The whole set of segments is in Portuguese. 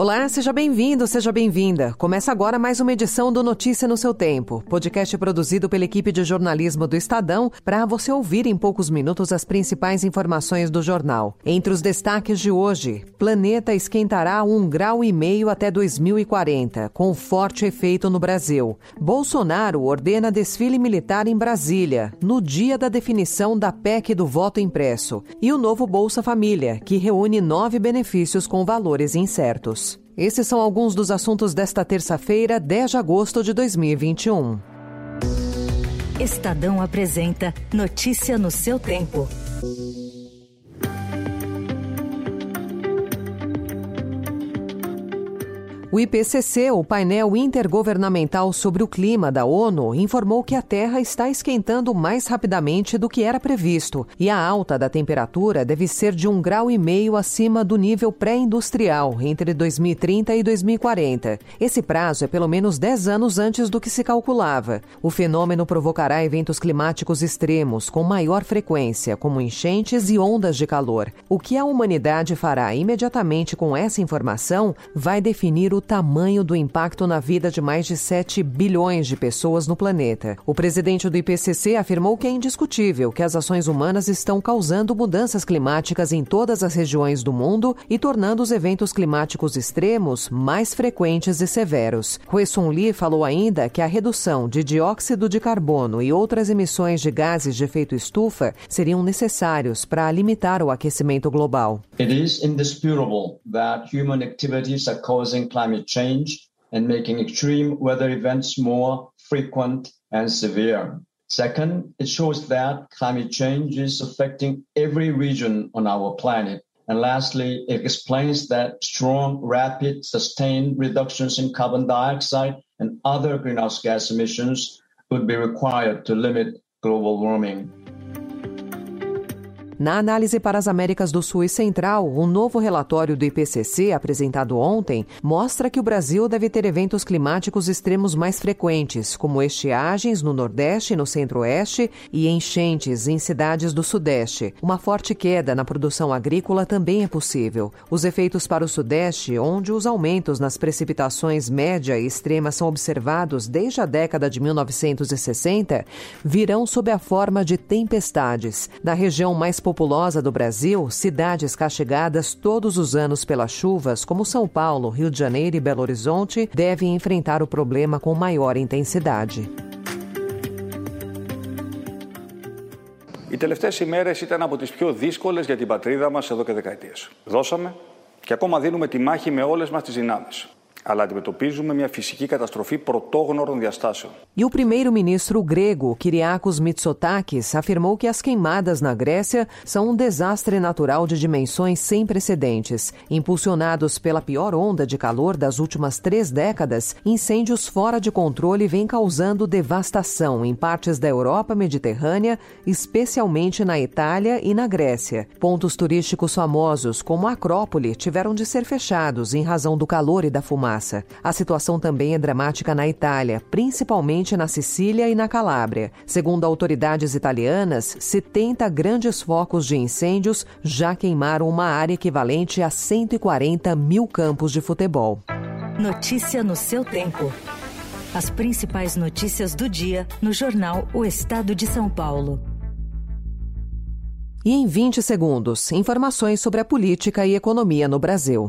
Olá, seja bem-vindo, seja bem-vinda. Começa agora mais uma edição do Notícia no seu Tempo, podcast produzido pela equipe de jornalismo do Estadão para você ouvir em poucos minutos as principais informações do jornal. Entre os destaques de hoje, planeta esquentará um grau e meio até 2040, com forte efeito no Brasil. Bolsonaro ordena desfile militar em Brasília, no dia da definição da PEC do voto impresso. E o novo Bolsa Família, que reúne nove benefícios com valores incertos. Esses são alguns dos assuntos desta terça-feira, 10 de agosto de 2021. Estadão apresenta Notícia no seu tempo. O IPCC, o painel intergovernamental sobre o clima da ONU, informou que a Terra está esquentando mais rapidamente do que era previsto e a alta da temperatura deve ser de um grau e meio acima do nível pré-industrial entre 2030 e 2040. Esse prazo é pelo menos 10 anos antes do que se calculava. O fenômeno provocará eventos climáticos extremos com maior frequência, como enchentes e ondas de calor. O que a humanidade fará imediatamente com essa informação vai definir o o tamanho do impacto na vida de mais de 7 bilhões de pessoas no planeta. O presidente do IPCC afirmou que é indiscutível que as ações humanas estão causando mudanças climáticas em todas as regiões do mundo e tornando os eventos climáticos extremos mais frequentes e severos. Huesun Lee falou ainda que a redução de dióxido de carbono e outras emissões de gases de efeito estufa seriam necessários para limitar o aquecimento global. It is indisputable that human activities are causing climate climate change and making extreme weather events more frequent and severe. Second, it shows that climate change is affecting every region on our planet. And lastly, it explains that strong, rapid, sustained reductions in carbon dioxide and other greenhouse gas emissions would be required to limit global warming. Na análise para as Américas do Sul e Central, um novo relatório do IPCC, apresentado ontem, mostra que o Brasil deve ter eventos climáticos extremos mais frequentes, como estiagens no Nordeste e no Centro-Oeste e enchentes em cidades do Sudeste. Uma forte queda na produção agrícola também é possível. Os efeitos para o Sudeste, onde os aumentos nas precipitações média e extrema são observados desde a década de 1960, virão sob a forma de tempestades. Na região mais populosa do Brasil, cidades castigadas todos os anos pelas chuvas, como São Paulo, Rio de Janeiro e Belo Horizonte, devem enfrentar o problema com maior intensidade. Οι τελευταίες ημέρες ήταν από τις πιο δύσκολες για την πατρίδα μας εδώ και δεκαετίες. Δώσαμε και ακόμα δίνουμε τη μάχη με όλες μας τις δυνάμεις. αλλά αντιμετωπίζουμε μια φυσική καταστροφή πρωτόγνωρων διαστάσεων. E o primeiro-ministro grego, Kyriakos Mitsotakis, afirmou que as queimadas na Grécia são um desastre natural de dimensões sem precedentes. Impulsionados pela pior onda de calor das últimas três décadas, incêndios fora de controle vêm causando devastação em partes da Europa mediterrânea, especialmente na Itália e na Grécia. Pontos turísticos famosos, como a Acrópole, tiveram de ser fechados em razão do calor e da fumaça A situação também é dramática na Itália, principalmente na Sicília e na Calábria. Segundo autoridades italianas, 70 grandes focos de incêndios já queimaram uma área equivalente a 140 mil campos de futebol. Notícia no seu tempo. As principais notícias do dia no jornal O Estado de São Paulo. E em 20 segundos, informações sobre a política e economia no Brasil.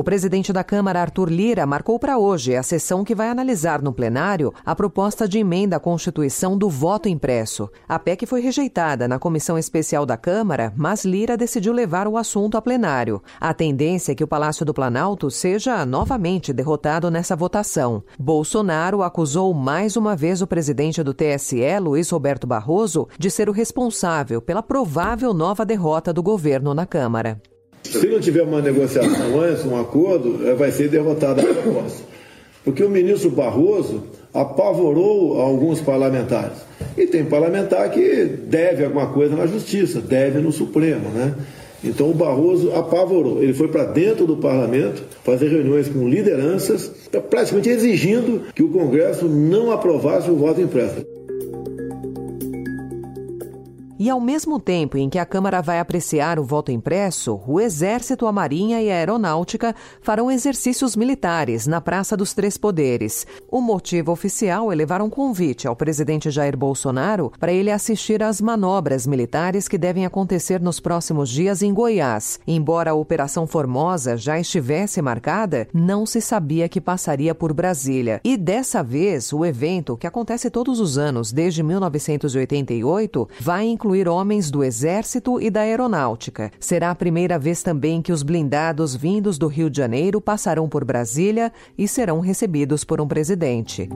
O presidente da Câmara, Arthur Lira, marcou para hoje a sessão que vai analisar no plenário a proposta de emenda à Constituição do voto impresso. A PEC foi rejeitada na comissão especial da Câmara, mas Lira decidiu levar o assunto a plenário. A tendência é que o Palácio do Planalto seja novamente derrotado nessa votação. Bolsonaro acusou mais uma vez o presidente do TSE, Luiz Roberto Barroso, de ser o responsável pela provável nova derrota do governo na Câmara. Se não tiver uma negociação antes, um acordo, eh, vai ser derrotada a proposta. Porque o ministro Barroso apavorou alguns parlamentares. E tem parlamentar que deve alguma coisa na justiça, deve no Supremo, né? Então o Barroso apavorou. Ele foi para dentro do parlamento fazer reuniões com lideranças, praticamente exigindo que o Congresso não aprovasse o voto impresso. E ao mesmo tempo em que a Câmara vai apreciar o voto impresso, o Exército, a Marinha e a Aeronáutica farão exercícios militares na Praça dos Três Poderes. O motivo oficial é levar um convite ao presidente Jair Bolsonaro para ele assistir às manobras militares que devem acontecer nos próximos dias em Goiás. Embora a Operação Formosa já estivesse marcada, não se sabia que passaria por Brasília. E dessa vez, o evento, que acontece todos os anos desde 1988, vai incluir incluir homens do Exército e da Aeronáutica. Será a primeira vez também que os blindados vindos do Rio de Janeiro passarão por Brasília e serão recebidos por um presidente.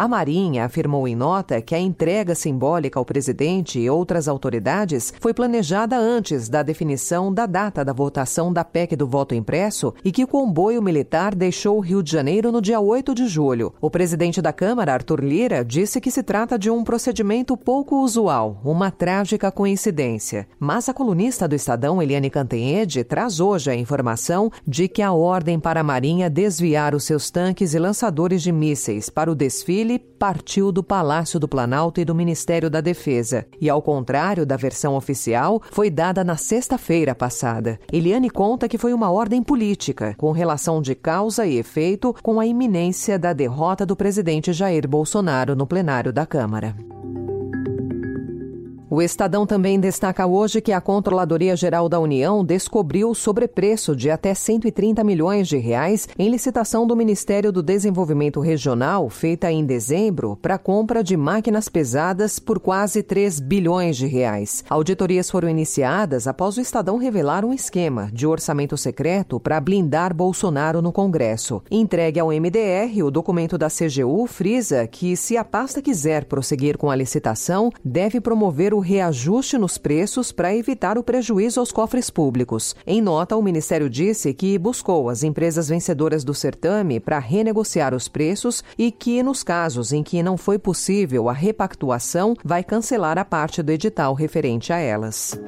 A Marinha afirmou em nota que a entrega simbólica ao presidente e outras autoridades foi planejada antes da definição da data da votação da PEC do voto impresso e que o comboio militar deixou o Rio de Janeiro no dia 8 de julho. O presidente da Câmara, Arthur Lira, disse que se trata de um procedimento pouco usual, uma trágica coincidência. Mas a colunista do Estadão, Eliane Cantanhede, traz hoje a informação de que a ordem para a Marinha desviar os seus tanques e lançadores de mísseis para o desfile partiu do Palácio do Planalto e do Ministério da Defesa, e ao contrário da versão oficial, foi dada na sexta-feira passada. Eliane conta que foi uma ordem política, com relação de causa e efeito com a iminência da derrota do presidente Jair Bolsonaro no plenário da Câmara. O Estadão também destaca hoje que a Controladoria Geral da União descobriu sobrepreço de até 130 milhões de reais em licitação do Ministério do Desenvolvimento Regional, feita em dezembro, para compra de máquinas pesadas por quase 3 bilhões de reais. Auditorias foram iniciadas após o Estadão revelar um esquema de orçamento secreto para blindar Bolsonaro no Congresso. Entregue ao MDR, o documento da CGU frisa que, se a pasta quiser prosseguir com a licitação, deve promover o o reajuste nos preços para evitar o prejuízo aos cofres públicos. Em nota, o Ministério disse que buscou as empresas vencedoras do certame para renegociar os preços e que, nos casos em que não foi possível a repactuação, vai cancelar a parte do edital referente a elas.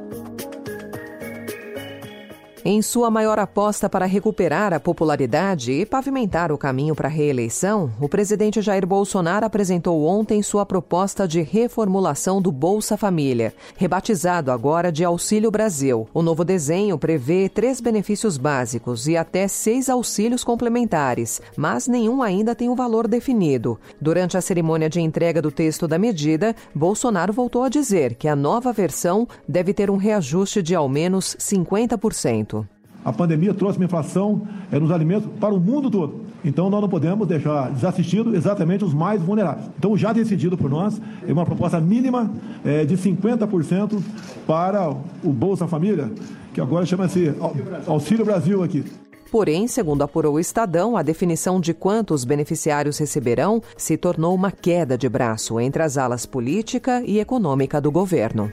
Em sua maior aposta para recuperar a popularidade e pavimentar o caminho para a reeleição, o presidente Jair Bolsonaro apresentou ontem sua proposta de reformulação do Bolsa Família, rebatizado agora de Auxílio Brasil. O novo desenho prevê três benefícios básicos e até seis auxílios complementares, mas nenhum ainda tem o um valor definido. Durante a cerimônia de entrega do texto da medida, Bolsonaro voltou a dizer que a nova versão deve ter um reajuste de ao menos 50%. A pandemia trouxe uma inflação é, nos alimentos para o mundo todo. Então, nós não podemos deixar desassistido exatamente os mais vulneráveis. Então, já decidido por nós, é uma proposta mínima é, de 50% para o Bolsa Família, que agora chama-se Auxílio Brasil aqui. Porém, segundo apurou o Estadão, a definição de quantos beneficiários receberão se tornou uma queda de braço entre as alas política e econômica do governo.